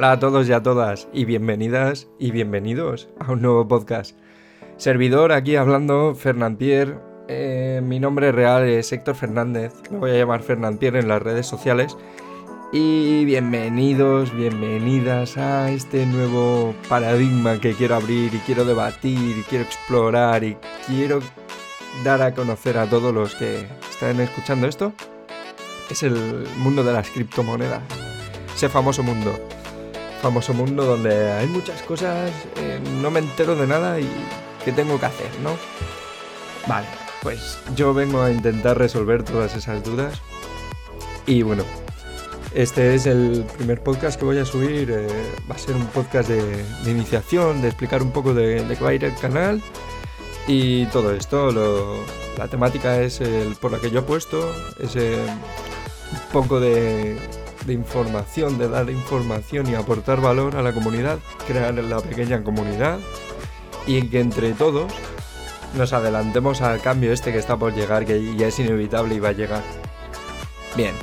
Hola a todos y a todas y bienvenidas y bienvenidos a un nuevo podcast. Servidor aquí hablando, Fernand Pierre. Eh, mi nombre real es Héctor Fernández. Me voy a llamar Fernand Pierre en las redes sociales. Y bienvenidos, bienvenidas a este nuevo paradigma que quiero abrir y quiero debatir y quiero explorar y quiero dar a conocer a todos los que están escuchando esto. Es el mundo de las criptomonedas. Ese famoso mundo famoso mundo donde hay muchas cosas, eh, no me entero de nada y qué tengo que hacer, ¿no? Vale, pues yo vengo a intentar resolver todas esas dudas. Y bueno, este es el primer podcast que voy a subir. Eh, va a ser un podcast de, iniciación, de explicar un poco de, qué va a ir el canal y todo esto. la temática es por la que yo he puesto, es eh, un poco de de información, de dar información y aportar valor a la comunidad, crear la pequeña comunidad y que entre todos nos adelantemos al cambio este que está por llegar, que ya es inevitable y va a llegar. Bien.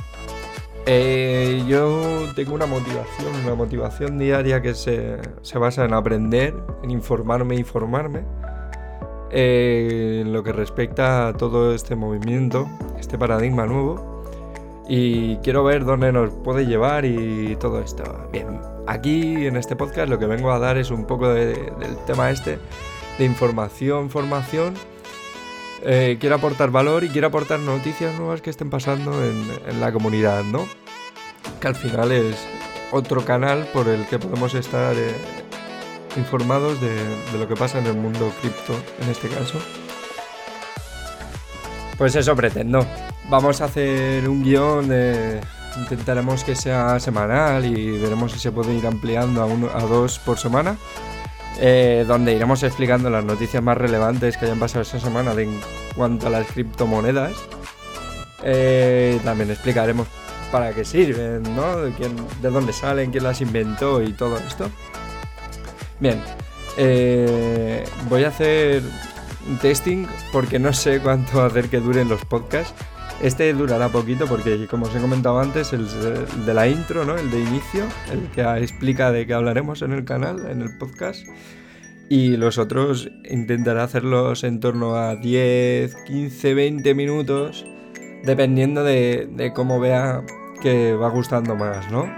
Eh, yo tengo una motivación, una motivación diaria que se, basa en aprender, en informarme y formarme. Eh, en lo que respecta a todo este movimiento, este paradigma nuevo y quiero ver dónde nos puede llevar y todo esto. Bien, aquí en este podcast lo que vengo a dar es un poco del tema este de información, formación. Eh, quiero aportar valor y quiero aportar noticias nuevas que estén pasando en, la comunidad, ¿no? Que al final es otro canal por el que podemos estar eh, informados de, de lo que pasa en el mundo cripto, en este caso. Pues eso pretendo. Vamos a hacer un guion, intentaremos que sea semanal y veremos si se puede ir ampliando a, uno, a dos por semana, eh, donde iremos explicando las noticias más relevantes que hayan pasado esta semana en cuanto a las criptomonedas. Eh, también explicaremos para qué sirven, ¿no? De, quién, de dónde salen, quién las inventó y todo esto. Bien, eh, voy a hacer un testing porque no sé cuánto hacer que duren los podcasts. Este durará poquito porque, como os he comentado antes, el, de la intro, ¿no? El de inicio, el que explica de qué hablaremos en el canal, en el podcast. Y los otros intentaré hacerlos en torno a 10, 15, 20 minutos, dependiendo de, cómo vea que va gustando más, ¿no?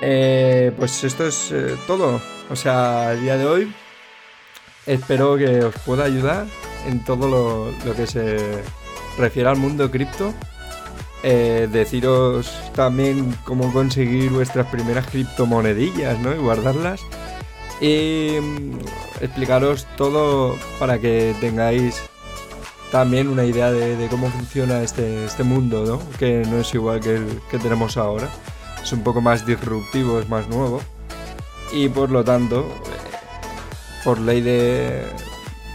Eh, pues esto es eh, todo. O sea, el día de hoy espero que os pueda ayudar en todo lo que se refiere al mundo cripto, eh, deciros también cómo conseguir vuestras primeras criptomonedillas ¿no? y guardarlas. Y mm, explicaros todo para que tengáis también una idea de, cómo funciona este, este, mundo, ¿no? que no es igual que el que tenemos ahora. Es un poco más disruptivo, es más nuevo. Y por lo tanto, por ley de,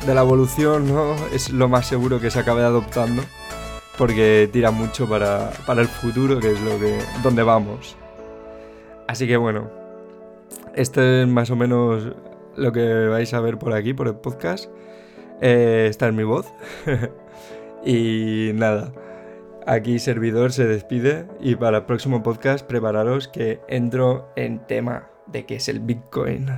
de la evolución, ¿no? Es lo más seguro que se acabe adoptando. Porque tira mucho para, el futuro, que es lo que. donde vamos. Así que bueno. Esto es más o menos lo que vais a ver por aquí, por el podcast. Eh, esta es mi voz. y nada. Aquí servidor se despide y para el próximo podcast prepararos que entro en tema de qué es el Bitcoin.